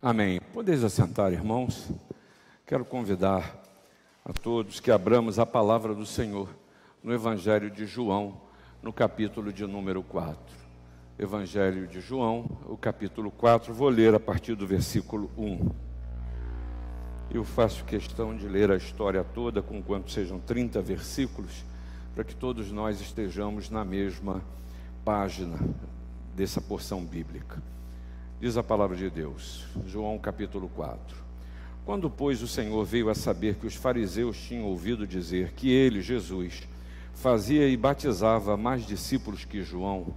Amém. Podeis assentar, irmãos. Quero convidar a todos que abramos a palavra do Senhor no Evangelho de João, no capítulo de número 4. Evangelho de João, o capítulo 4, vou ler a partir do versículo 1. Eu faço questão de ler a história toda, com quanto sejam 30 versículos, para que todos nós estejamos na mesma página dessa porção bíblica. Diz a palavra de Deus, João capítulo 4. Quando, pois, o Senhor veio a saber que os fariseus tinham ouvido dizer que ele, Jesus, fazia e batizava mais discípulos que João,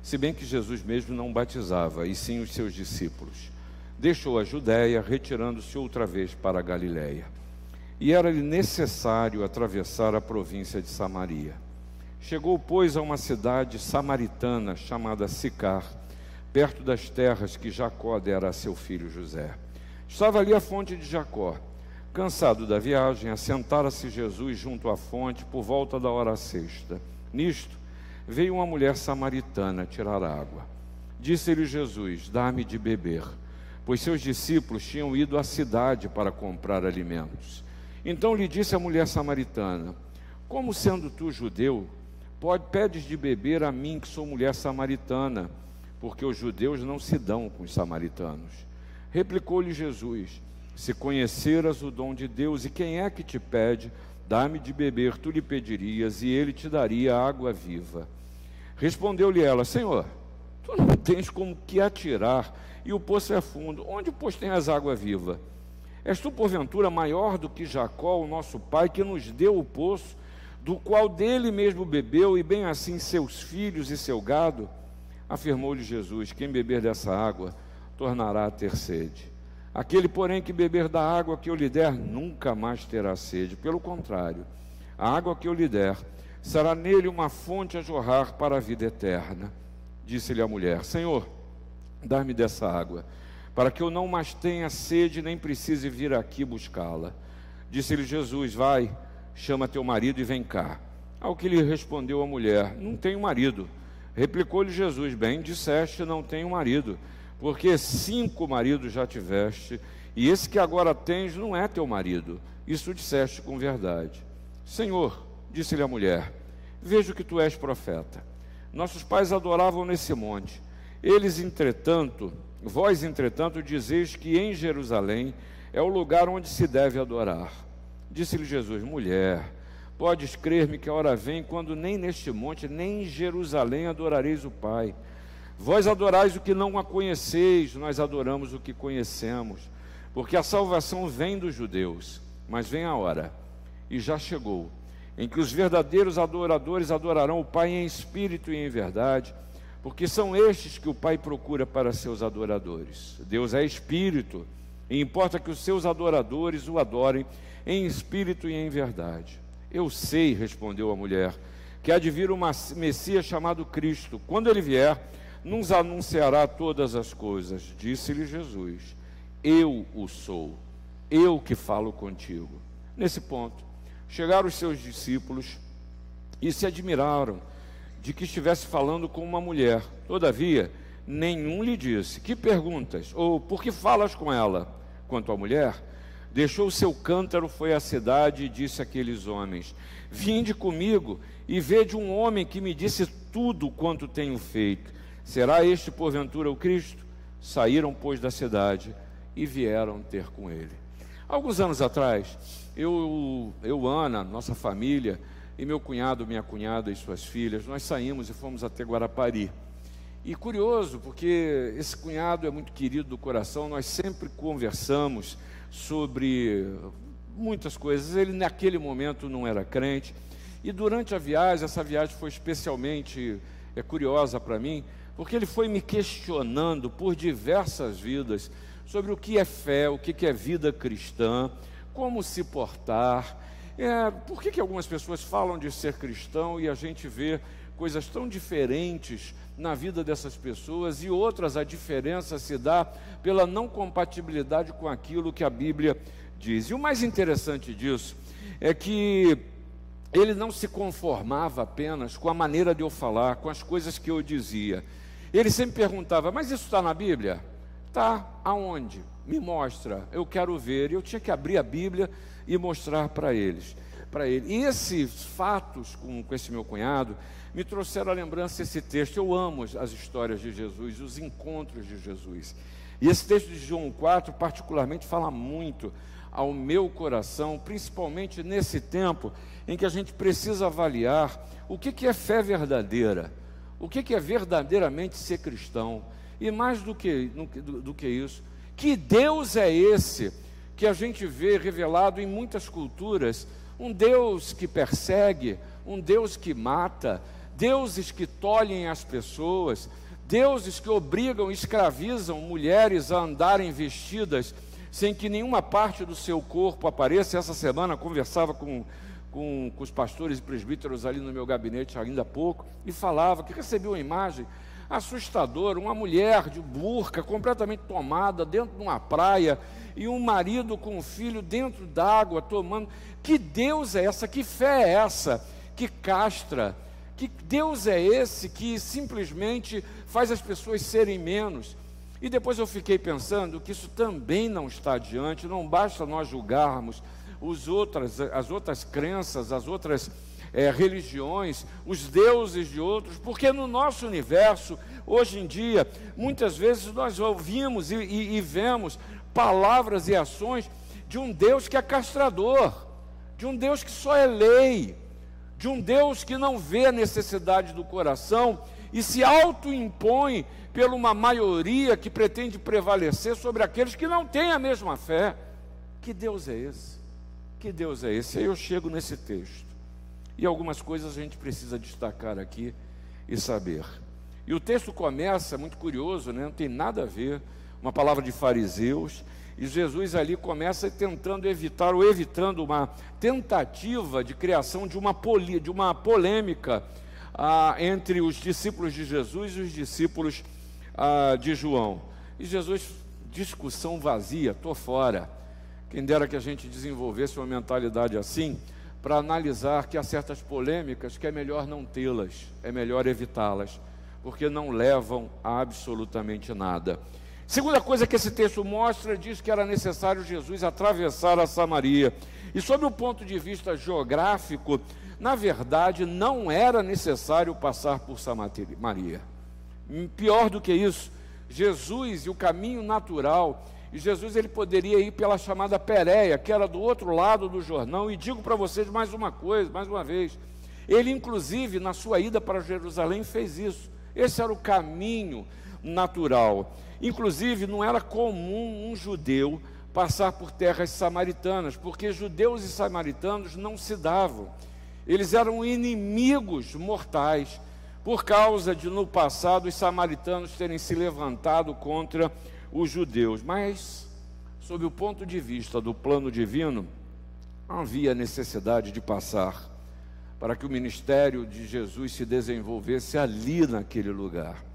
se bem que Jesus mesmo não batizava, e sim os seus discípulos, deixou a Judéia, retirando-se outra vez para a Galiléia. E era-lhe necessário atravessar a província de Samaria. Chegou, pois, a uma cidade samaritana chamada Sicar, perto das terras que Jacó dera a seu filho José. Estava ali a fonte de Jacó. Cansado da viagem, assentara-se Jesus junto à fonte por volta da hora sexta. Nisto, veio uma mulher samaritana tirar água. Disse-lhe Jesus: Dá-me de beber, pois seus discípulos tinham ido à cidade para comprar alimentos. Então lhe disse a mulher samaritana: Como sendo tu judeu, pode, pedes de beber a mim, que sou mulher samaritana? Porque os judeus não se dão com os samaritanos. Replicou-lhe Jesus: Se conheceras o dom de Deus, e quem é que te pede, dá-me de beber, tu lhe pedirias, e ele te daria água viva. Respondeu-lhe ela: Senhor, tu não tens como que atirar, e o poço é fundo. Onde, pois, tem as água viva? És tu, porventura, maior do que Jacó, o nosso pai, que nos deu o poço, do qual dele mesmo bebeu, e bem assim seus filhos e seu gado? Afirmou-lhe Jesus: Quem beber dessa água tornará a ter sede. Aquele, porém, que beber da água que eu lhe der, nunca mais terá sede. Pelo contrário, a água que eu lhe der será nele uma fonte a jorrar para a vida eterna. Disse-lhe a mulher: Senhor, dá-me dessa água, para que eu não mais tenha sede nem precise vir aqui buscá-la. Disse-lhe Jesus: Vai, chama teu marido e vem cá. Ao que lhe respondeu a mulher: Não tenho marido. Replicou-lhe Jesus: Bem, disseste, não tenho marido, porque cinco maridos já tiveste, e esse que agora tens não é teu marido. Isso disseste com verdade. Senhor, disse-lhe a mulher: Vejo que tu és profeta. Nossos pais adoravam nesse monte. Eles, entretanto, vós, entretanto, dizeis que em Jerusalém é o lugar onde se deve adorar. Disse-lhe Jesus: Mulher, Podes crer-me que a hora vem quando nem neste monte, nem em Jerusalém adorareis o Pai. Vós adorais o que não a conheceis, nós adoramos o que conhecemos, porque a salvação vem dos judeus. Mas vem a hora, e já chegou, em que os verdadeiros adoradores adorarão o Pai em espírito e em verdade, porque são estes que o Pai procura para seus adoradores. Deus é espírito, e importa que os seus adoradores o adorem em espírito e em verdade. Eu sei, respondeu a mulher, que há de vir um Messias chamado Cristo. Quando ele vier, nos anunciará todas as coisas. Disse-lhe Jesus: Eu o sou, eu que falo contigo. Nesse ponto, chegaram os seus discípulos e se admiraram de que estivesse falando com uma mulher. Todavia, nenhum lhe disse: Que perguntas? Ou por que falas com ela? Quanto à mulher, Deixou o seu cântaro, foi à cidade e disse àqueles homens: Vinde comigo e vede um homem que me disse tudo quanto tenho feito. Será este porventura o Cristo? Saíram, pois, da cidade e vieram ter com ele. Alguns anos atrás, eu, eu, Ana, nossa família, e meu cunhado, minha cunhada e suas filhas, nós saímos e fomos até Guarapari. E curioso, porque esse cunhado é muito querido do coração, nós sempre conversamos sobre muitas coisas. Ele, naquele momento, não era crente. E durante a viagem, essa viagem foi especialmente é, curiosa para mim, porque ele foi me questionando por diversas vidas sobre o que é fé, o que é vida cristã, como se portar. É, por que, que algumas pessoas falam de ser cristão e a gente vê coisas tão diferentes na vida dessas pessoas e outras a diferença se dá pela não compatibilidade com aquilo que a Bíblia diz. E o mais interessante disso é que ele não se conformava apenas com a maneira de eu falar, com as coisas que eu dizia. Ele sempre perguntava: Mas isso está na Bíblia? Tá, aonde? Me mostra, eu quero ver. E eu tinha que abrir a Bíblia e mostrar para eles. Para ele. E esses fatos com, com esse meu cunhado me trouxeram a lembrança esse texto. Eu amo as histórias de Jesus, os encontros de Jesus. E esse texto de João 4, particularmente, fala muito ao meu coração, principalmente nesse tempo em que a gente precisa avaliar o que, que é fé verdadeira, o que, que é verdadeiramente ser cristão, e mais do que, do, do que isso, que Deus é esse que a gente vê revelado em muitas culturas, um Deus que persegue, um Deus que mata, deuses que tolhem as pessoas, deuses que obrigam, escravizam mulheres a andarem vestidas sem que nenhuma parte do seu corpo apareça. Essa semana conversava com, com, com os pastores e presbíteros ali no meu gabinete ainda há pouco e falava que recebeu uma imagem assustadora, uma mulher de burca completamente tomada dentro de uma praia e um marido com um filho dentro d'água tomando. Que Deus é essa? Que fé é essa que castra? Que Deus é esse que simplesmente faz as pessoas serem menos? E depois eu fiquei pensando que isso também não está adiante, não basta nós julgarmos os outras, as outras crenças, as outras é, religiões, os deuses de outros, porque no nosso universo, hoje em dia, muitas vezes nós ouvimos e, e, e vemos palavras e ações de um Deus que é castrador, de um Deus que só é lei, de um Deus que não vê a necessidade do coração e se autoimpõe pela uma maioria que pretende prevalecer sobre aqueles que não têm a mesma fé. Que Deus é esse? Que Deus é esse? Aí eu chego nesse texto. E algumas coisas a gente precisa destacar aqui e saber. E o texto começa, muito curioso, né? não tem nada a ver, uma palavra de fariseus, e Jesus ali começa tentando evitar, ou evitando uma tentativa de criação de uma, poli, de uma polêmica ah, entre os discípulos de Jesus e os discípulos ah, de João. E Jesus, discussão vazia, estou fora. Quem dera que a gente desenvolvesse uma mentalidade assim, para analisar que há certas polêmicas que é melhor não tê-las, é melhor evitá-las, porque não levam a absolutamente nada. Segunda coisa que esse texto mostra, diz que era necessário Jesus atravessar a Samaria. E sob o ponto de vista geográfico, na verdade, não era necessário passar por Samaria. Pior do que isso, Jesus e o caminho natural, e Jesus ele poderia ir pela chamada Pérea, que era do outro lado do Jordão, e digo para vocês mais uma coisa, mais uma vez, ele inclusive na sua ida para Jerusalém fez isso. Esse era o caminho natural. Inclusive, não era comum um judeu passar por terras samaritanas, porque judeus e samaritanos não se davam. Eles eram inimigos mortais, por causa de no passado os samaritanos terem se levantado contra os judeus. Mas, sob o ponto de vista do plano divino, havia necessidade de passar para que o ministério de Jesus se desenvolvesse ali naquele lugar.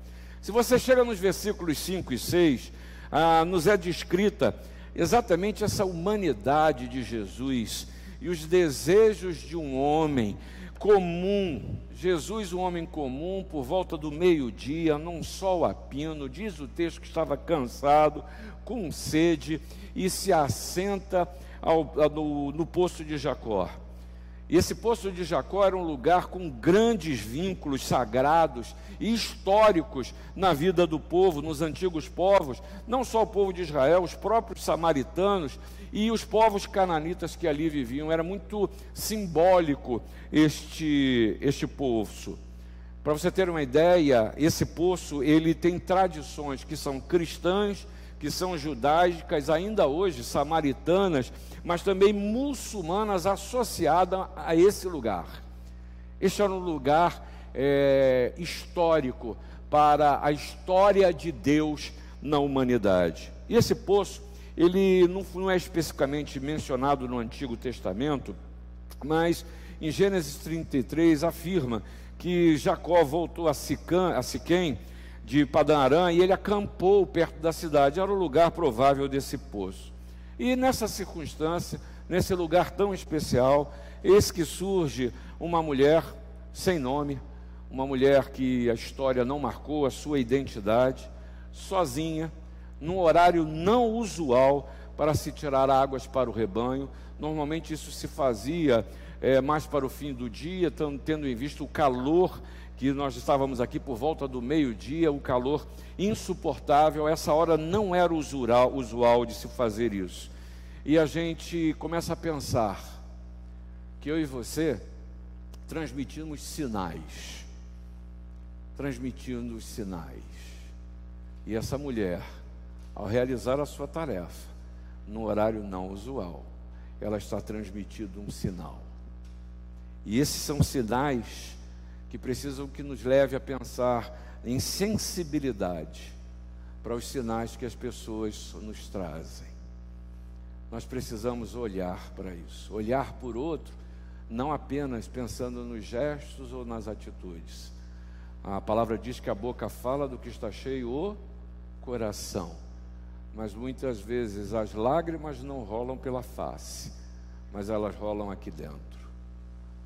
Se você chega nos versículos 5 e 6, ah, nos é descrita exatamente essa humanidade de Jesus e os desejos de um homem comum. Jesus, um homem comum, por volta do meio-dia, num sol a pino, diz o texto que estava cansado, com sede, e se assenta ao, no, no poço de Jacó. E esse poço de Jacó era um lugar com grandes vínculos sagrados e históricos na vida do povo, nos antigos povos, não só o povo de Israel, os próprios samaritanos e os povos cananitas que ali viviam. Era muito simbólico este, este poço. Para você ter uma ideia, esse poço ele tem tradições que são cristãs, que são judaicas, ainda hoje samaritanas, mas também muçulmanas associadas a esse lugar. Este era um lugar é, histórico para a história de Deus na humanidade. E esse poço, ele não, não é especificamente mencionado no Antigo Testamento, mas em Gênesis 33 afirma que Jacó voltou a, a Siquém de Padanarã e ele acampou perto da cidade, era o lugar provável desse poço. E nessa circunstância, nesse lugar tão especial, eis que surge uma mulher sem nome, uma mulher que a história não marcou a sua identidade, sozinha, num horário não usual para se tirar águas para o rebanho. Normalmente isso se fazia é, mais para o fim do dia, tendo em vista o calor que nós estávamos aqui por volta do meio-dia, o calor insuportável. Essa hora não era usual, usual de se fazer isso. E a gente começa a pensar que eu e você transmitimos sinais. Transmitindo sinais. E essa mulher, ao realizar a sua tarefa, no horário não usual, ela está transmitindo um sinal. E esses são sinais que precisam que nos leve a pensar em sensibilidade para os sinais que as pessoas nos trazem. Nós precisamos olhar para isso, olhar por outro, não apenas pensando nos gestos ou nas atitudes. A palavra diz que a boca fala do que está cheio o coração, mas muitas vezes as lágrimas não rolam pela face, mas elas rolam aqui dentro.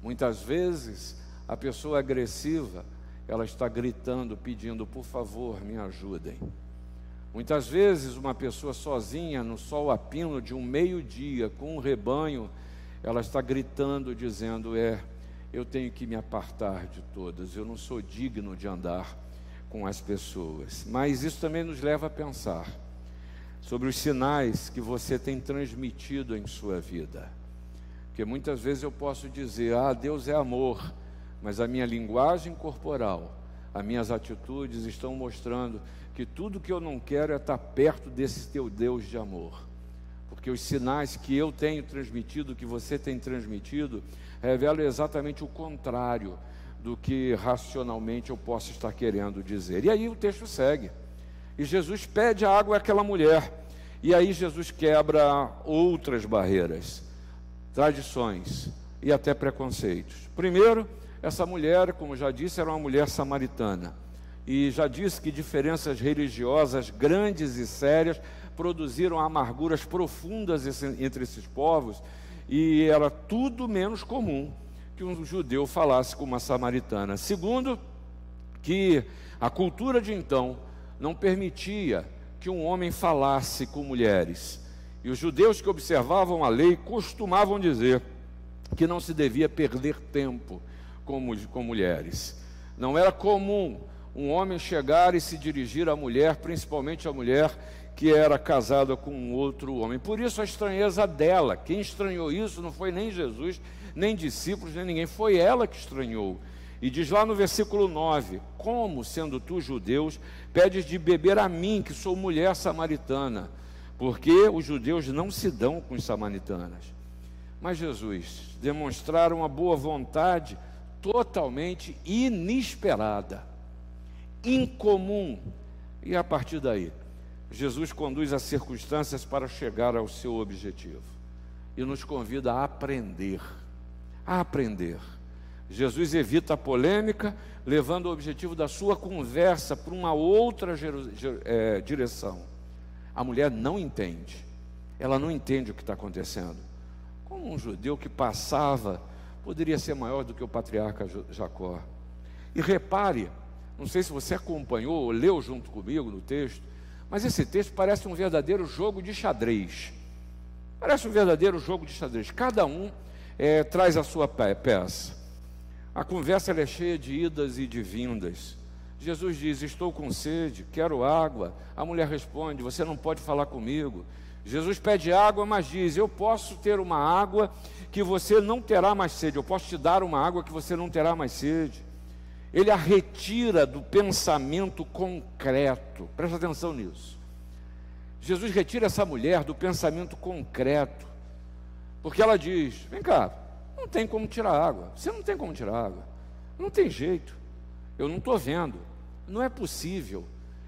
Muitas vezes a pessoa agressiva, ela está gritando, pedindo, por favor, me ajudem. Muitas vezes uma pessoa sozinha no sol a pino de um meio-dia com um rebanho, ela está gritando, dizendo: É, eu tenho que me apartar de todas, eu não sou digno de andar com as pessoas. Mas isso também nos leva a pensar sobre os sinais que você tem transmitido em sua vida. Porque muitas vezes eu posso dizer, ah, Deus é amor, mas a minha linguagem corporal, as minhas atitudes estão mostrando que tudo que eu não quero é estar perto desse teu Deus de amor. Porque os sinais que eu tenho transmitido, que você tem transmitido, revelam exatamente o contrário do que racionalmente eu posso estar querendo dizer. E aí o texto segue. E Jesus pede a água àquela mulher. E aí Jesus quebra outras barreiras tradições e até preconceitos. Primeiro, essa mulher, como já disse, era uma mulher samaritana. E já disse que diferenças religiosas grandes e sérias produziram amarguras profundas entre esses povos, e era tudo menos comum que um judeu falasse com uma samaritana. Segundo, que a cultura de então não permitia que um homem falasse com mulheres. E os judeus que observavam a lei costumavam dizer que não se devia perder tempo com, mulheres. Não era comum um homem chegar e se dirigir à mulher, principalmente à mulher que era casada com outro homem. Por isso a estranheza dela. Quem estranhou isso não foi nem Jesus, nem discípulos, nem ninguém. Foi ela que estranhou. E diz lá no versículo 9: Como, sendo tu judeus, pedes de beber a mim, que sou mulher samaritana? porque os judeus não se dão com os samaritanas. Mas Jesus demonstraram uma boa vontade totalmente inesperada, incomum. E a partir daí, Jesus conduz as circunstâncias para chegar ao seu objetivo e nos convida a aprender. A aprender. Jesus evita a polêmica, levando o objetivo da sua conversa para uma outra é, direção a mulher não entende. Ela não entende o que está acontecendo. Como um judeu que passava poderia ser maior do que o patriarca Jacó. E repare, não sei se você acompanhou ou leu junto comigo no texto, mas esse texto parece um verdadeiro jogo de xadrez. Parece um verdadeiro jogo de xadrez. Cada um é, traz a sua peça. A conversa é cheia de idas e de vindas. Jesus diz: Estou com sede, quero água. A mulher responde: Você não pode falar comigo. Jesus pede água, mas diz: Eu posso ter uma água que você não terá mais sede. Eu posso te dar uma água que você não terá mais sede. Ele a retira do pensamento concreto. Presta atenção nisso. Jesus retira essa mulher do pensamento concreto. Porque ela diz: Vem cá, não tem como tirar água. Você não tem como tirar água. Não tem jeito. Eu não estou vendo. Não é possível.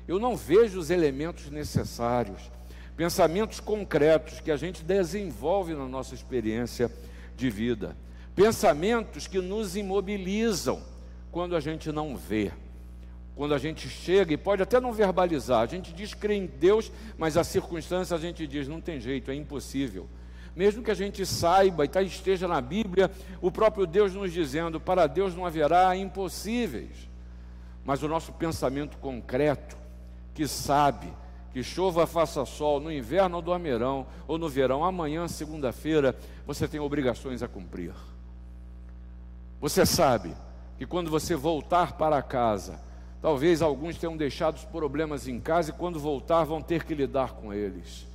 Eu não vejo os elementos necessários, pensamentos concretos que a gente desenvolve na nossa experiência de vida, pensamentos que nos imobilizam quando a gente não vê. Quando a gente chega e pode até não verbalizar, a gente diz crer em Deus, mas a circunstância a gente diz não tem jeito, é impossível. Mesmo que a gente saiba e tá, esteja na Bíblia, o próprio Deus nos dizendo: para Deus não haverá impossíveis mas o nosso pensamento concreto, que sabe que chova, faça sol, no inverno ou do amerão, ou no verão, amanhã, segunda-feira, você tem obrigações a cumprir. Você sabe que quando você voltar para casa, talvez alguns tenham deixado os problemas em casa e quando voltar vão ter que lidar com eles.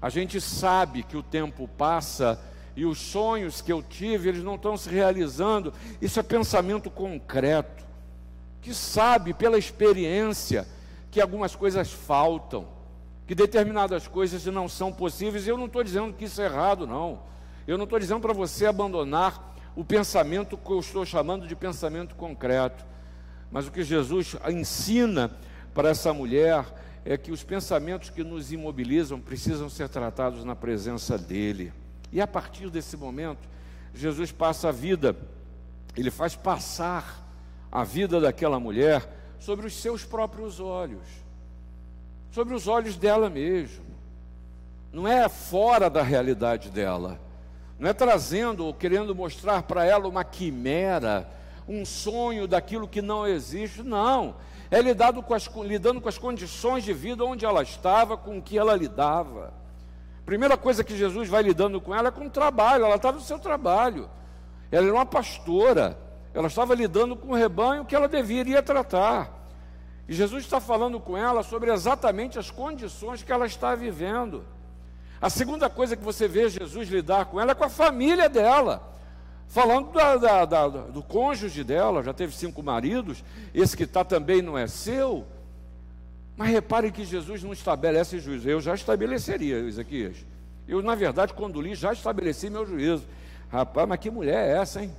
A gente sabe que o tempo passa e os sonhos que eu tive, eles não estão se realizando. Isso é pensamento concreto, que sabe pela experiência que algumas coisas faltam, que determinadas coisas não são possíveis. Eu não estou dizendo que isso é errado, não. Eu não estou dizendo para você abandonar o pensamento que eu estou chamando de pensamento concreto. Mas o que Jesus ensina para essa mulher é que os pensamentos que nos imobilizam precisam ser tratados na presença dEle. E a partir desse momento, Jesus passa a vida, ele faz passar a vida daquela mulher sobre os seus próprios olhos, sobre os olhos dela mesmo. Não é fora da realidade dela, não é trazendo ou querendo mostrar para ela uma quimera, um sonho daquilo que não existe, não. É lidado com as, lidando com as condições de vida onde ela estava, com o que ela lidava. Primeira coisa que Jesus vai lidando com ela é com o trabalho, ela estava no seu trabalho. Ela era uma pastora, ela estava lidando com o rebanho que ela deveria tratar. E Jesus está falando com ela sobre exatamente as condições que ela está vivendo. A segunda coisa que você vê Jesus lidar com ela é com a família dela. Falando da, da, da, do cônjuge dela, já teve cinco maridos, esse que está também não é seu. Mas repare que Jesus não estabelece juízo. Eu já estabeleceria, Ezequias. Eu, na verdade, quando li, já estabeleci meu juízo. Rapaz, mas que mulher é essa, hein?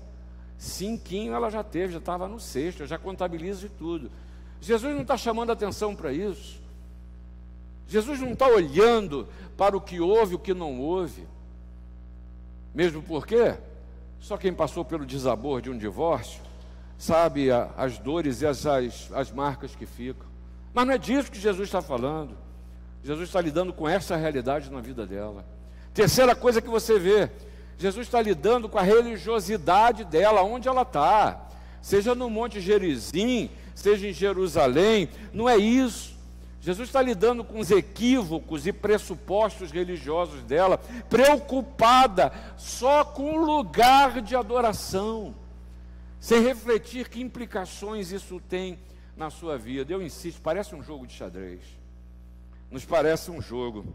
Cinquinho ela já teve, já estava no sexto, eu já contabilizo de tudo. Jesus não está chamando atenção para isso. Jesus não está olhando para o que houve e o que não houve. Mesmo porque só quem passou pelo desabor de um divórcio sabe a, as dores e as, as, as marcas que ficam. Mas não é disso que Jesus está falando. Jesus está lidando com essa realidade na vida dela. Terceira coisa que você vê, Jesus está lidando com a religiosidade dela, onde ela está. Seja no Monte Gerizim, seja em Jerusalém, não é isso. Jesus está lidando com os equívocos e pressupostos religiosos dela, preocupada só com o lugar de adoração, sem refletir que implicações isso tem na sua vida. Eu insisto, parece um jogo de xadrez. Nos parece um jogo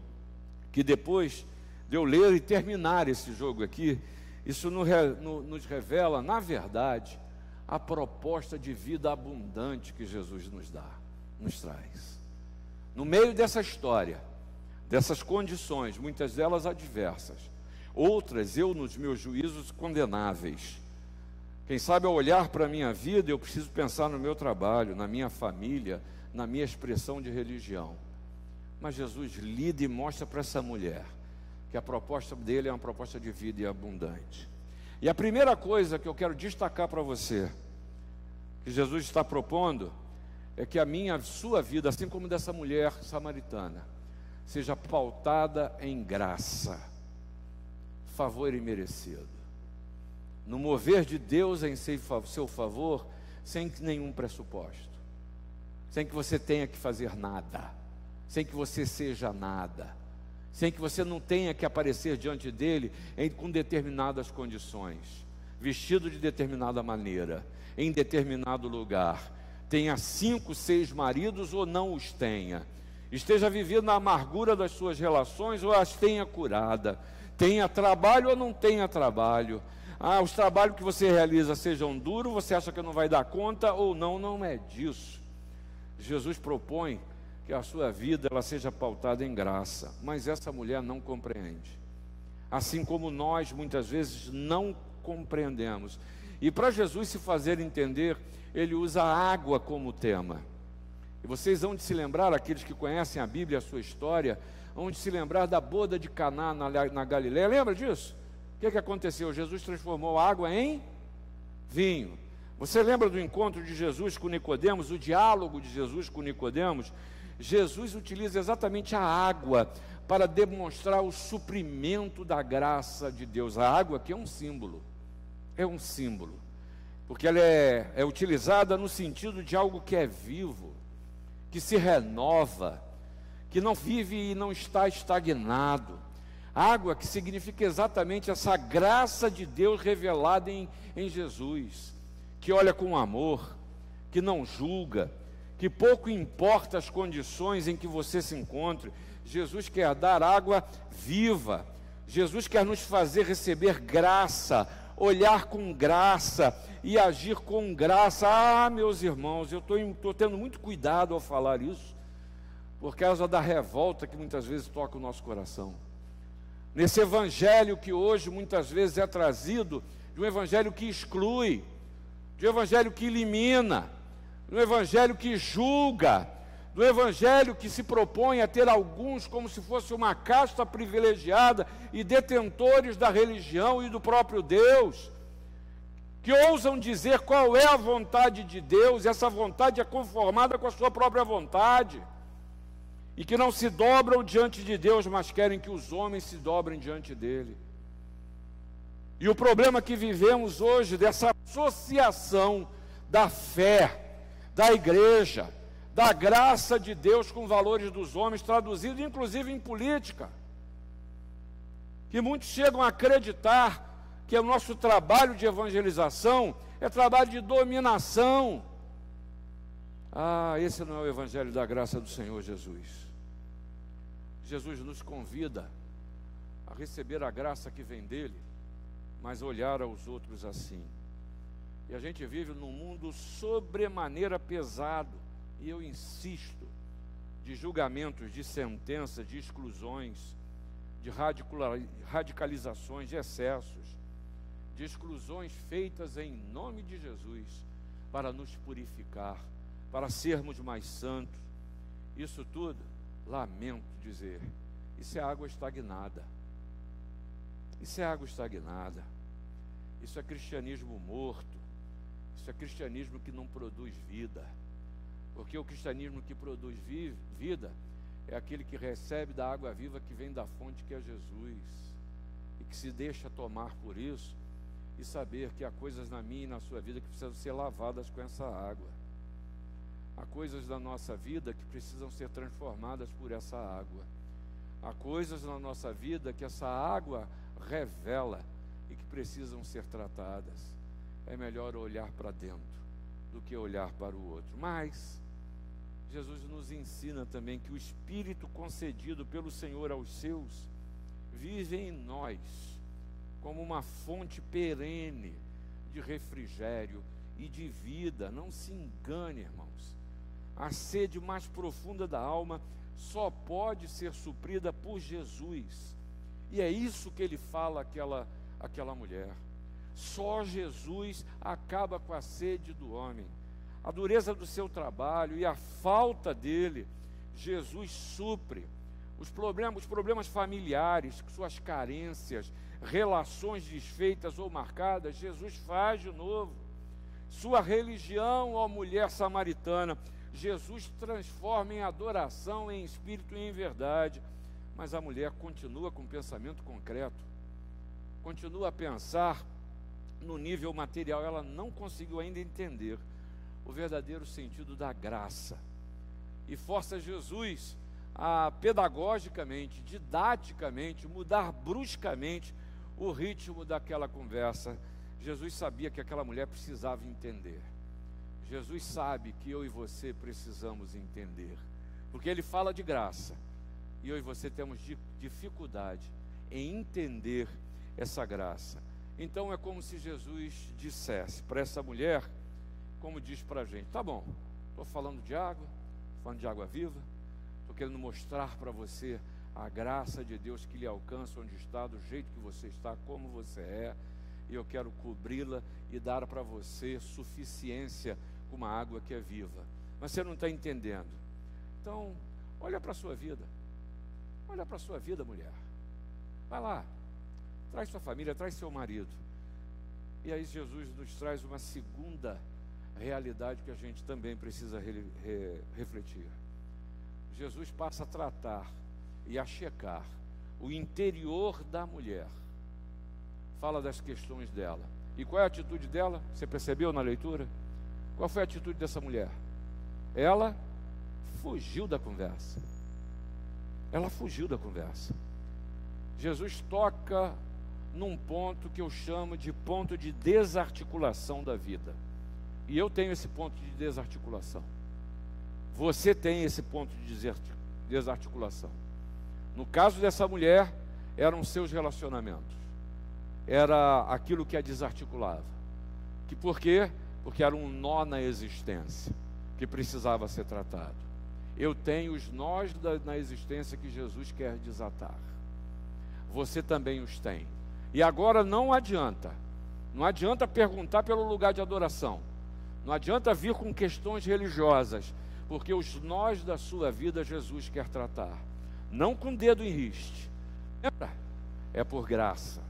que depois de eu ler e terminar esse jogo aqui, isso nos revela, na verdade, a proposta de vida abundante que Jesus nos dá, nos traz. No meio dessa história, dessas condições, muitas delas adversas, outras eu, nos meus juízos, condenáveis. Quem sabe ao olhar para a minha vida, eu preciso pensar no meu trabalho, na minha família, na minha expressão de religião. Mas Jesus lida e mostra para essa mulher que a proposta dele é uma proposta de vida e abundante. E a primeira coisa que eu quero destacar para você, que Jesus está propondo, é que a minha, a sua vida, assim como dessa mulher samaritana, seja pautada em graça, favor imerecido. No mover de Deus em seu favor, sem nenhum pressuposto, sem que você tenha que fazer nada, sem que você seja nada sem que você não tenha que aparecer diante dele em, com determinadas condições, vestido de determinada maneira, em determinado lugar, tenha cinco, seis maridos ou não os tenha, esteja vivendo na amargura das suas relações ou as tenha curada, tenha trabalho ou não tenha trabalho. Ah, os trabalhos que você realiza sejam duros, você acha que não vai dar conta ou não, não é disso. Jesus propõe que a sua vida ela seja pautada em graça, mas essa mulher não compreende. Assim como nós muitas vezes não compreendemos. E para Jesus se fazer entender, ele usa a água como tema. E vocês vão de se lembrar, aqueles que conhecem a Bíblia, a sua história, vão de se lembrar da boda de Caná na, na Galiléia. Lembra disso? O que, que aconteceu? Jesus transformou a água em vinho. Você lembra do encontro de Jesus com Nicodemos, o diálogo de Jesus com Nicodemos? Jesus utiliza exatamente a água para demonstrar o suprimento da graça de Deus. A água aqui é um símbolo, é um símbolo, porque ela é, é utilizada no sentido de algo que é vivo, que se renova, que não vive e não está estagnado. Água que significa exatamente essa graça de Deus revelada em, em Jesus, que olha com amor, que não julga, que pouco importa as condições em que você se encontre. Jesus quer dar água viva, Jesus quer nos fazer receber graça, olhar com graça e agir com graça. Ah, meus irmãos, eu estou tendo muito cuidado ao falar isso, por causa da revolta que muitas vezes toca o nosso coração. Nesse evangelho que hoje muitas vezes é trazido, de um evangelho que exclui, de um evangelho que elimina, um evangelho que julga, do evangelho que se propõe a ter alguns como se fosse uma casta privilegiada e detentores da religião e do próprio Deus, que ousam dizer qual é a vontade de Deus, essa vontade é conformada com a sua própria vontade, e que não se dobram diante de Deus, mas querem que os homens se dobrem diante dele. E o problema que vivemos hoje dessa associação da fé, da igreja, da graça de Deus com valores dos homens, traduzido inclusive em política. Que muitos chegam a acreditar que o nosso trabalho de evangelização é trabalho de dominação. Ah, esse não é o evangelho da graça do Senhor Jesus. Jesus nos convida a receber a graça que vem dele, mas olhar aos outros assim. A gente vive num mundo sobremaneira pesado e eu insisto, de julgamentos, de sentenças, de exclusões, de radicalizações, de excessos, de exclusões feitas em nome de Jesus para nos purificar, para sermos mais santos. Isso tudo, lamento dizer, isso é água estagnada. Isso é água estagnada. Isso é cristianismo morto. Isso é cristianismo que não produz vida. Porque o cristianismo que produz vida é aquele que recebe da água viva que vem da fonte que é Jesus e que se deixa tomar por isso e saber que há coisas na minha e na sua vida que precisam ser lavadas com essa água. Há coisas da nossa vida que precisam ser transformadas por essa água. Há coisas na nossa vida que essa água revela e que precisam ser tratadas. É melhor olhar para dentro do que olhar para o outro. Mas Jesus nos ensina também que o Espírito concedido pelo Senhor aos seus vive em nós como uma fonte perene de refrigério e de vida. Não se engane, irmãos. A sede mais profunda da alma só pode ser suprida por Jesus. E é isso que ele fala àquela, àquela mulher. Só Jesus acaba com a sede do homem a dureza do seu trabalho e a falta dele, Jesus supre. Os problemas, os problemas familiares, suas carências, relações desfeitas ou marcadas, Jesus faz de novo. Sua religião, ó mulher samaritana, Jesus transforma em adoração, em espírito e em verdade. Mas a mulher continua com pensamento concreto, continua a pensar no nível material, ela não conseguiu ainda entender o verdadeiro sentido da graça. E força Jesus a pedagogicamente, didaticamente, mudar bruscamente o ritmo daquela conversa. Jesus sabia que aquela mulher precisava entender. Jesus sabe que eu e você precisamos entender. Porque ele fala de graça. E eu e você temos dificuldade em entender essa graça. Então é como se Jesus dissesse para essa mulher como diz para a gente: tá bom, estou falando de água, falando de água viva, estou querendo mostrar para você a graça de Deus que lhe alcança onde está, do jeito que você está, como você é, e eu quero cobri-la e dar para você suficiência com uma água que é viva. Mas você não está entendendo. Então, olha para a sua vida. Olha para a sua vida, mulher. Vai lá. Traz sua família, traz seu marido. E aí Jesus nos traz uma segunda realidade que a gente também precisa re, re, refletir. Jesus passa a tratar e a checar o interior da mulher. Fala das questões dela. E qual é a atitude dela? Você percebeu na leitura? Qual foi a atitude dessa mulher? Ela fugiu da conversa. Ela fugiu da conversa. Jesus toca num ponto que eu chamo de ponto de desarticulação da vida. E eu tenho esse ponto de desarticulação. Você tem esse ponto de desarticulação. No caso dessa mulher, eram seus relacionamentos. Era aquilo que a desarticulava. Que por quê? Porque era um nó na existência que precisava ser tratado. Eu tenho os nós da, na existência que Jesus quer desatar. Você também os tem. E agora não adianta. Não adianta perguntar pelo lugar de adoração. Não adianta vir com questões religiosas, porque os nós da sua vida Jesus quer tratar. Não com dedo em riste. Lembra? É por graça.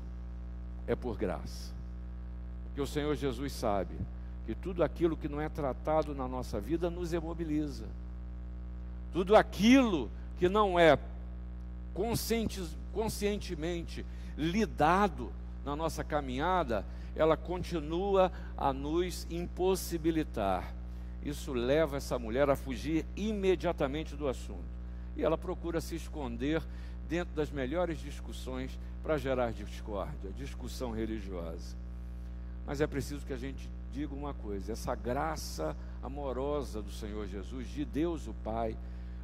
É por graça. Porque o Senhor Jesus sabe que tudo aquilo que não é tratado na nossa vida nos imobiliza. Tudo aquilo que não é conscientemente lidado na nossa caminhada, ela continua a nos impossibilitar. Isso leva essa mulher a fugir imediatamente do assunto. E ela procura se esconder dentro das melhores discussões para gerar discórdia, discussão religiosa. Mas é preciso que a gente diga uma coisa: essa graça amorosa do Senhor Jesus, de Deus o Pai,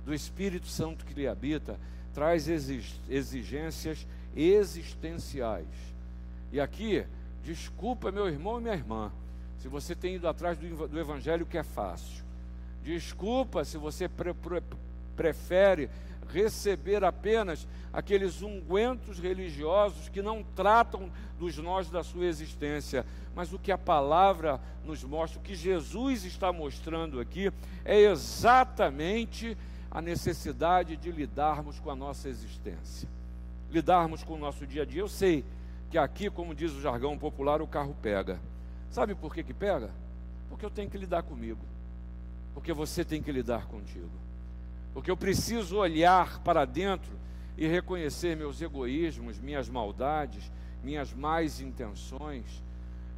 do Espírito Santo que lhe habita, traz exigências existenciais. E aqui, desculpa meu irmão e minha irmã, se você tem ido atrás do, do Evangelho que é fácil. Desculpa se você pre, pre, prefere receber apenas aqueles ungüentos religiosos que não tratam dos nós da sua existência, mas o que a palavra nos mostra, o que Jesus está mostrando aqui, é exatamente a necessidade de lidarmos com a nossa existência, lidarmos com o nosso dia a dia. Eu sei que aqui, como diz o jargão popular, o carro pega. Sabe por que, que pega? Porque eu tenho que lidar comigo, porque você tem que lidar contigo, porque eu preciso olhar para dentro e reconhecer meus egoísmos, minhas maldades, minhas más intenções.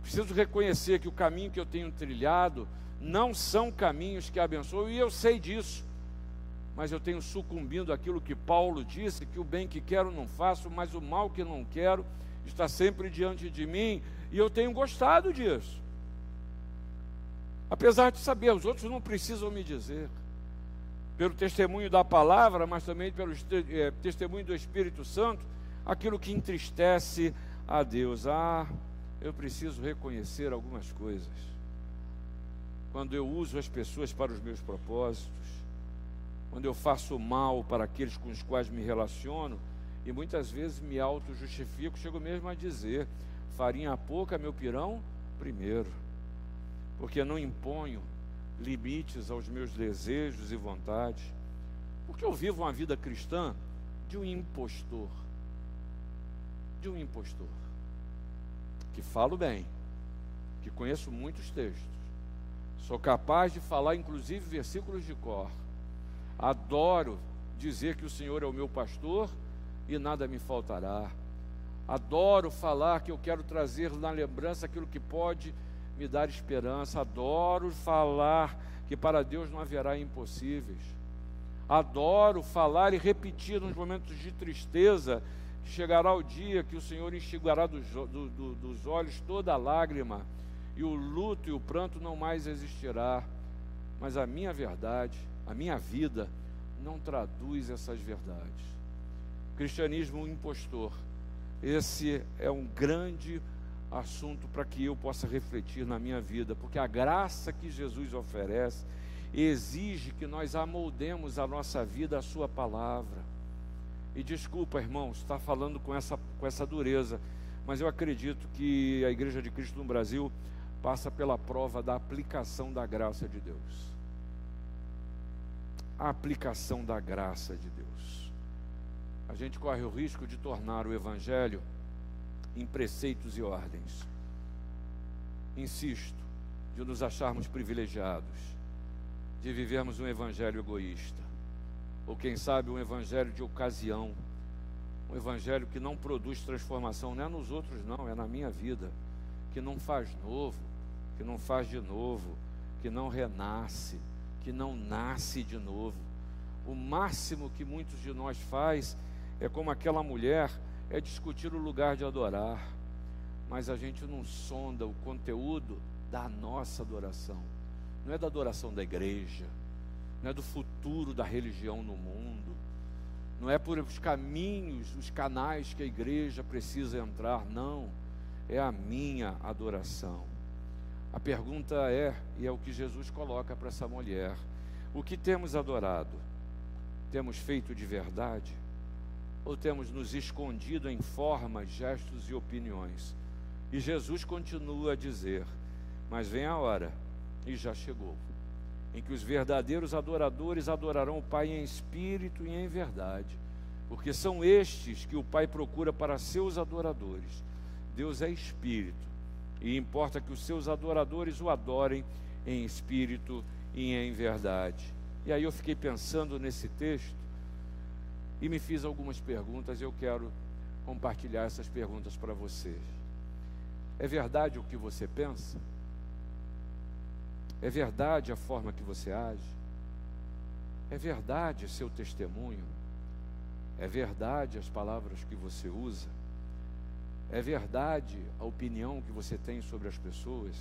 Preciso reconhecer que o caminho que eu tenho trilhado não são caminhos que abençoam, e eu sei disso mas eu tenho sucumbindo àquilo que Paulo disse: que o bem que quero não faço, mas o mal que não quero está sempre diante de mim, e eu tenho gostado disso. Apesar de saber, os outros não precisam me dizer, pelo testemunho da palavra, mas também pelo é, testemunho do Espírito Santo, aquilo que entristece a Deus. Ah, eu preciso reconhecer algumas coisas. Quando eu uso as pessoas para os meus propósitos, quando eu faço mal para aqueles com os quais me relaciono, e muitas vezes me auto-justifico, chego mesmo a dizer: farinha pouca, meu pirão primeiro, porque não imponho limites aos meus desejos e vontades, porque eu vivo uma vida cristã de um impostor, de um impostor, que falo bem, que conheço muitos textos, sou capaz de falar inclusive versículos de cor Adoro dizer que o Senhor é o meu pastor e nada me faltará. Adoro falar que eu quero trazer na lembrança aquilo que pode me dar esperança. Adoro falar que para Deus não haverá impossíveis. Adoro falar e repetir nos momentos de tristeza que chegará o dia que o Senhor enxugará dos, do, do, dos olhos toda a lágrima e o luto e o pranto não mais existirá. Mas a minha verdade a minha vida não traduz essas verdades. Cristianismo impostor. Esse é um grande assunto para que eu possa refletir na minha vida, porque a graça que Jesus oferece exige que nós amoldemos a nossa vida à Sua palavra. E desculpa, irmãos, estar falando com essa, com essa dureza, mas eu acredito que a Igreja de Cristo no Brasil passa pela prova da aplicação da graça de Deus a aplicação da graça de Deus. A gente corre o risco de tornar o Evangelho em preceitos e ordens. Insisto, de nos acharmos privilegiados, de vivermos um Evangelho egoísta, ou quem sabe um Evangelho de ocasião, um Evangelho que não produz transformação, não é nos outros, não, é na minha vida, que não faz novo, que não faz de novo, que não renasce que não nasce de novo. O máximo que muitos de nós faz é como aquela mulher, é discutir o lugar de adorar. Mas a gente não sonda o conteúdo da nossa adoração. Não é da adoração da igreja, não é do futuro da religião no mundo, não é por os caminhos, os canais que a igreja precisa entrar, não. É a minha adoração. A pergunta é, e é o que Jesus coloca para essa mulher: o que temos adorado? Temos feito de verdade? Ou temos nos escondido em formas, gestos e opiniões? E Jesus continua a dizer: Mas vem a hora, e já chegou, em que os verdadeiros adoradores adorarão o Pai em espírito e em verdade, porque são estes que o Pai procura para seus adoradores. Deus é espírito, e importa que os seus adoradores o adorem em espírito e em verdade. E aí eu fiquei pensando nesse texto e me fiz algumas perguntas, e eu quero compartilhar essas perguntas para vocês. É verdade o que você pensa? É verdade a forma que você age? É verdade seu testemunho? É verdade as palavras que você usa? É verdade a opinião que você tem sobre as pessoas?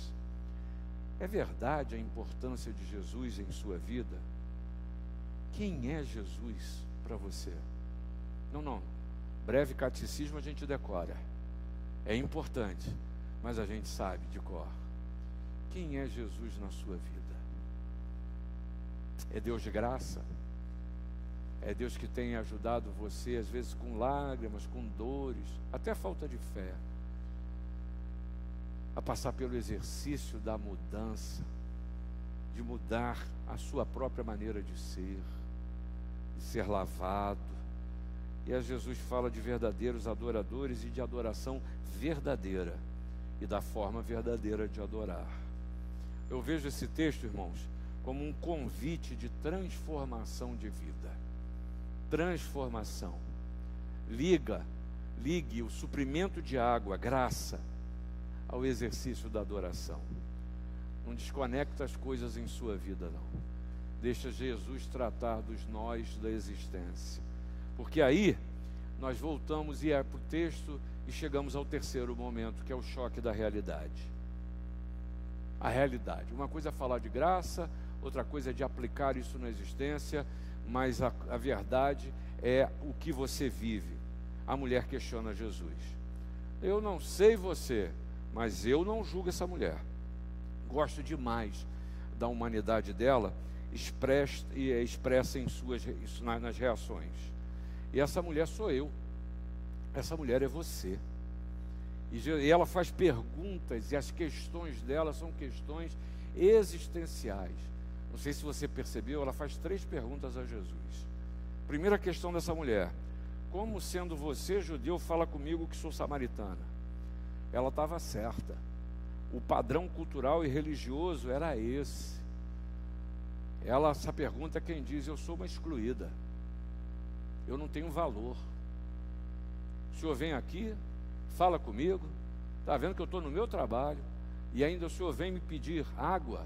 É verdade a importância de Jesus em sua vida? Quem é Jesus para você? Não, não. Breve catecismo a gente decora. É importante, mas a gente sabe de cor. Quem é Jesus na sua vida? É Deus de graça? É Deus que tem ajudado você, às vezes com lágrimas, com dores, até falta de fé, a passar pelo exercício da mudança, de mudar a sua própria maneira de ser, de ser lavado. E a Jesus fala de verdadeiros adoradores e de adoração verdadeira e da forma verdadeira de adorar. Eu vejo esse texto, irmãos, como um convite de transformação de vida. Transformação. Liga, ligue o suprimento de água, graça, ao exercício da adoração. Não desconecta as coisas em sua vida, não. Deixa Jesus tratar dos nós da existência. Porque aí nós voltamos e é para o texto e chegamos ao terceiro momento, que é o choque da realidade a realidade. Uma coisa é falar de graça, outra coisa é de aplicar isso na existência, mas a, a verdade é o que você vive. A mulher questiona Jesus. Eu não sei você, mas eu não julgo essa mulher. Gosto demais da humanidade dela, expressa, expressa em suas nas reações. E essa mulher sou eu. Essa mulher é você. E ela faz perguntas, e as questões dela são questões existenciais. Não sei se você percebeu, ela faz três perguntas a Jesus. Primeira questão dessa mulher: Como sendo você judeu, fala comigo que sou samaritana? Ela estava certa. O padrão cultural e religioso era esse. Ela, essa pergunta é quem diz: Eu sou uma excluída. Eu não tenho valor. O senhor vem aqui, fala comigo, está vendo que eu estou no meu trabalho, e ainda o senhor vem me pedir água.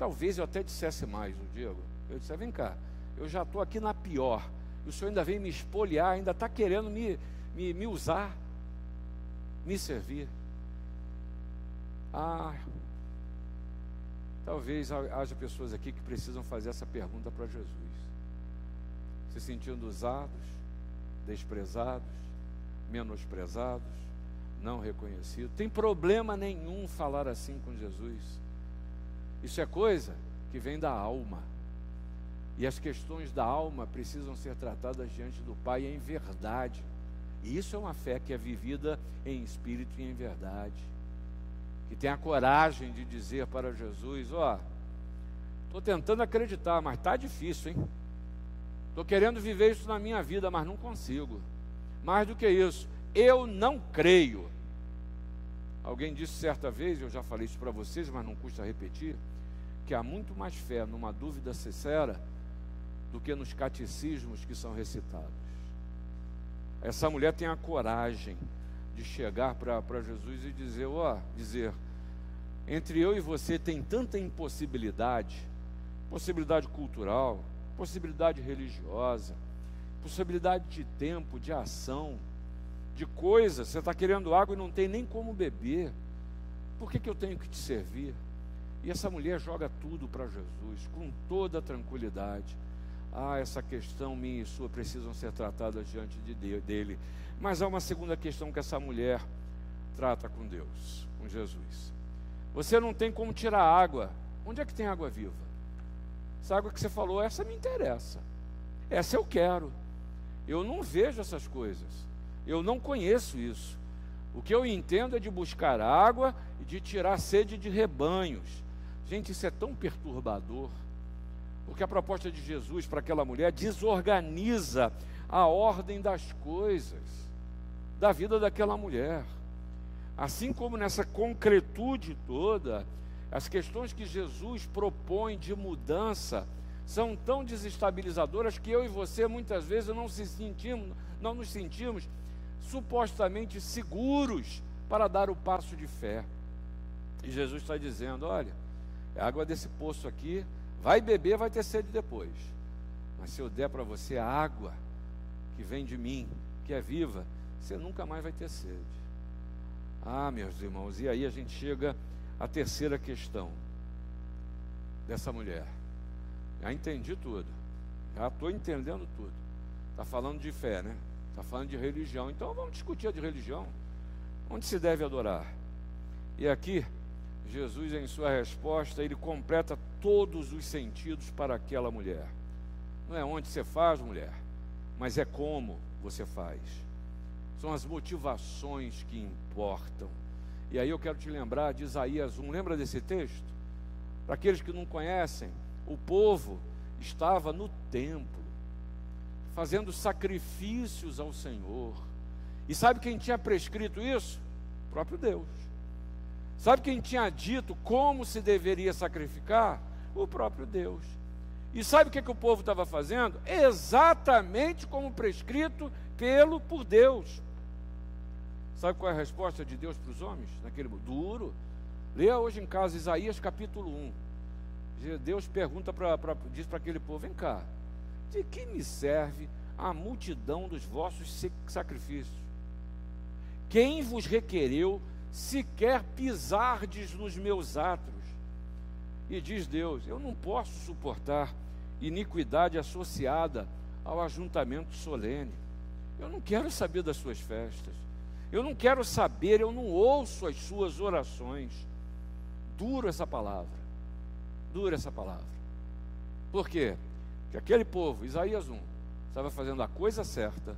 Talvez eu até dissesse mais, o Diego. Eu disse, vem cá, eu já estou aqui na pior, o senhor ainda vem me espoliar, ainda está querendo me, me, me usar, me servir. Ah, talvez haja pessoas aqui que precisam fazer essa pergunta para Jesus, se sentindo usados, desprezados, menosprezados, não reconhecidos. Tem problema nenhum falar assim com Jesus. Isso é coisa que vem da alma. E as questões da alma precisam ser tratadas diante do Pai em verdade. E isso é uma fé que é vivida em espírito e em verdade. Que tem a coragem de dizer para Jesus: Ó, oh, estou tentando acreditar, mas está difícil, hein? Estou querendo viver isso na minha vida, mas não consigo. Mais do que isso, eu não creio. Alguém disse certa vez, eu já falei isso para vocês, mas não custa repetir, que há muito mais fé numa dúvida sincera do que nos catecismos que são recitados. Essa mulher tem a coragem de chegar para Jesus e dizer, ó, oh, dizer, entre eu e você tem tanta impossibilidade, possibilidade cultural, possibilidade religiosa, possibilidade de tempo, de ação, de coisas. Você está querendo água e não tem nem como beber. Por que, que eu tenho que te servir? E essa mulher joga tudo para Jesus, com toda tranquilidade. Ah, essa questão minha e sua precisam ser tratadas diante de dele. Mas há uma segunda questão que essa mulher trata com Deus, com Jesus. Você não tem como tirar água. Onde é que tem água viva? Essa água que você falou, essa me interessa. Essa eu quero. Eu não vejo essas coisas. Eu não conheço isso. O que eu entendo é de buscar água e de tirar sede de rebanhos. Gente, isso é tão perturbador. Porque a proposta de Jesus para aquela mulher desorganiza a ordem das coisas da vida daquela mulher. Assim como nessa concretude toda, as questões que Jesus propõe de mudança são tão desestabilizadoras que eu e você muitas vezes não, se sentimos, não nos sentimos supostamente seguros para dar o passo de fé. E Jesus está dizendo: olha, a água desse poço aqui, vai beber, vai ter sede depois. Mas se eu der para você a água que vem de mim, que é viva, você nunca mais vai ter sede. Ah, meus irmãos, e aí a gente chega à terceira questão dessa mulher. Já entendi tudo, já estou entendendo tudo. Está falando de fé, né? Está falando de religião. Então vamos discutir a de religião. Onde se deve adorar? E aqui, Jesus, em sua resposta, ele completa todos os sentidos para aquela mulher. Não é onde você faz, mulher, mas é como você faz são as motivações que importam. E aí eu quero te lembrar de Isaías 1, lembra desse texto? Para aqueles que não conhecem, o povo estava no templo, fazendo sacrifícios ao Senhor. E sabe quem tinha prescrito isso? O próprio Deus. Sabe quem tinha dito como se deveria sacrificar? O próprio Deus. E sabe o que, que o povo estava fazendo? Exatamente como prescrito pelo por Deus. Sabe qual é a resposta de Deus para os homens? Naquele duro. Leia hoje em casa Isaías capítulo 1. Deus pergunta para diz para aquele povo: vem cá, de que me serve a multidão dos vossos sacrifícios? Quem vos requereu sequer pisardes nos meus atos? E diz Deus: Eu não posso suportar iniquidade associada ao ajuntamento solene. Eu não quero saber das suas festas. Eu não quero saber, eu não ouço as suas orações. Duro essa palavra. Dura essa palavra. Por quê? Porque aquele povo, Isaías 1, estava fazendo a coisa certa,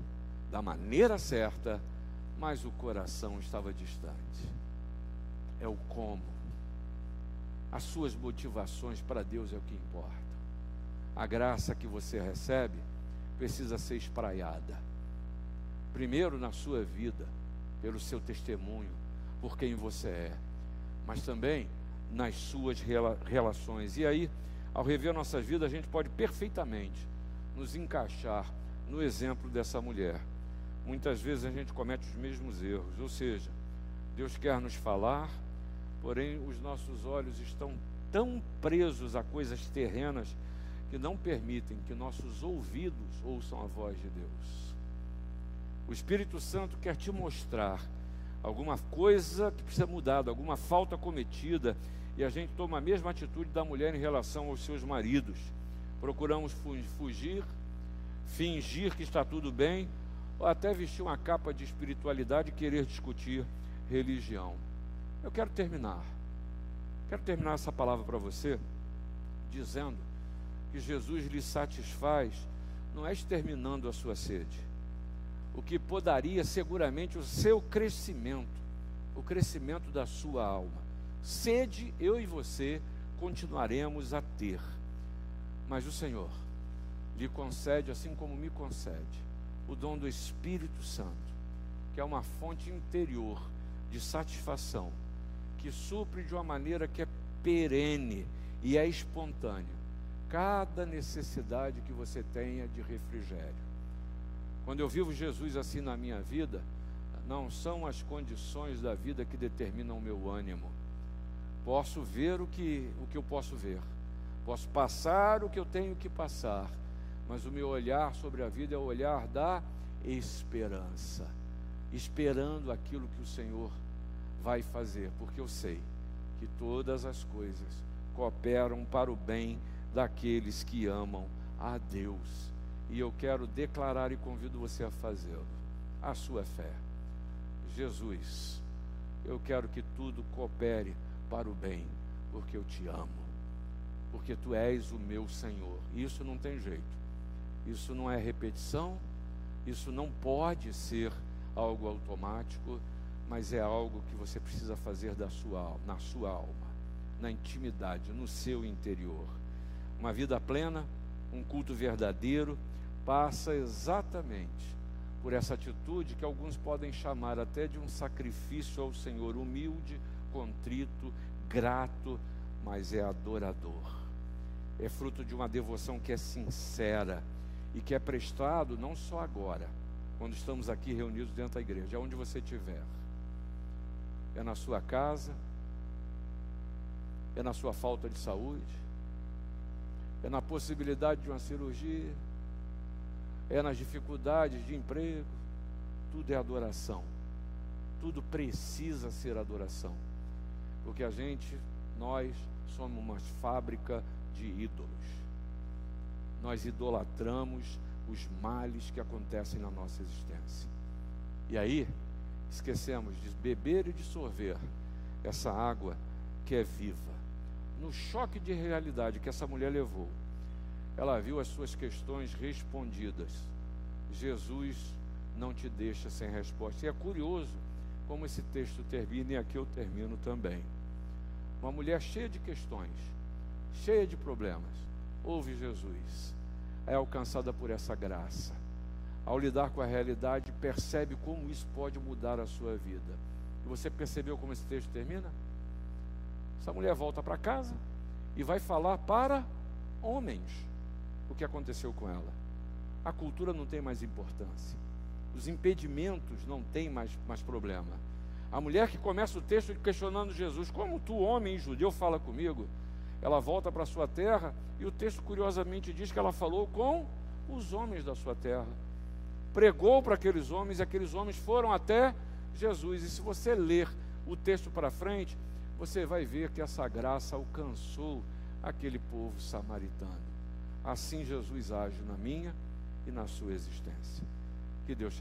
da maneira certa, mas o coração estava distante. É o como. As suas motivações para Deus é o que importa. A graça que você recebe precisa ser espraiada. Primeiro na sua vida pelo seu testemunho, por quem você é, mas também nas suas relações. E aí, ao rever nossas vidas, a gente pode perfeitamente nos encaixar no exemplo dessa mulher. Muitas vezes a gente comete os mesmos erros, ou seja, Deus quer nos falar, porém os nossos olhos estão tão presos a coisas terrenas que não permitem que nossos ouvidos ouçam a voz de Deus. O Espírito Santo quer te mostrar alguma coisa que precisa mudar, alguma falta cometida, e a gente toma a mesma atitude da mulher em relação aos seus maridos. Procuramos fugir, fingir que está tudo bem, até vestir uma capa de espiritualidade e querer discutir religião. Eu quero terminar. Quero terminar essa palavra para você dizendo que Jesus lhe satisfaz não é exterminando a sua sede o que podaria seguramente o seu crescimento, o crescimento da sua alma. Sede, eu e você continuaremos a ter, mas o Senhor lhe concede, assim como me concede, o dom do Espírito Santo, que é uma fonte interior de satisfação, que supre de uma maneira que é perene e é espontâneo cada necessidade que você tenha de refrigério. Quando eu vivo Jesus assim na minha vida, não são as condições da vida que determinam o meu ânimo. Posso ver o que, o que eu posso ver, posso passar o que eu tenho que passar, mas o meu olhar sobre a vida é o olhar da esperança, esperando aquilo que o Senhor vai fazer, porque eu sei que todas as coisas cooperam para o bem daqueles que amam a Deus. E eu quero declarar e convido você a fazê-lo. A sua fé. Jesus, eu quero que tudo coopere para o bem, porque eu te amo. Porque tu és o meu Senhor. Isso não tem jeito. Isso não é repetição, isso não pode ser algo automático, mas é algo que você precisa fazer da sua, na sua alma, na intimidade, no seu interior. Uma vida plena, um culto verdadeiro, passa exatamente por essa atitude que alguns podem chamar até de um sacrifício ao Senhor, humilde, contrito, grato, mas é adorador. É fruto de uma devoção que é sincera e que é prestado não só agora, quando estamos aqui reunidos dentro da igreja, é onde você estiver. É na sua casa, é na sua falta de saúde, é na possibilidade de uma cirurgia, é nas dificuldades de emprego, tudo é adoração. Tudo precisa ser adoração. Porque a gente, nós, somos uma fábrica de ídolos. Nós idolatramos os males que acontecem na nossa existência. E aí, esquecemos de beber e de sorver essa água que é viva. No choque de realidade que essa mulher levou, ela viu as suas questões respondidas. Jesus não te deixa sem resposta. E é curioso como esse texto termina, e aqui eu termino também. Uma mulher cheia de questões, cheia de problemas, ouve Jesus, é alcançada por essa graça. Ao lidar com a realidade, percebe como isso pode mudar a sua vida. E você percebeu como esse texto termina? Essa mulher volta para casa e vai falar para homens o que aconteceu com ela. A cultura não tem mais importância. Os impedimentos não têm mais, mais problema. A mulher que começa o texto questionando Jesus, como tu, homem judeu, fala comigo? Ela volta para sua terra e o texto curiosamente diz que ela falou com os homens da sua terra. Pregou para aqueles homens e aqueles homens foram até Jesus. E se você ler o texto para frente, você vai ver que essa graça alcançou aquele povo samaritano. Assim Jesus age na minha e na sua existência. Que Deus te abençoe.